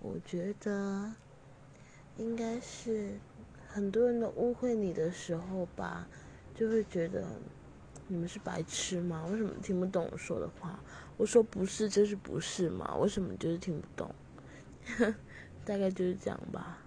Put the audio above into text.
我觉得应该是很多人都误会你的时候吧，就会觉得你们是白痴吗？为什么听不懂我说的话？我说不是就是不是嘛？为什么就是听不懂？大概就是这样吧。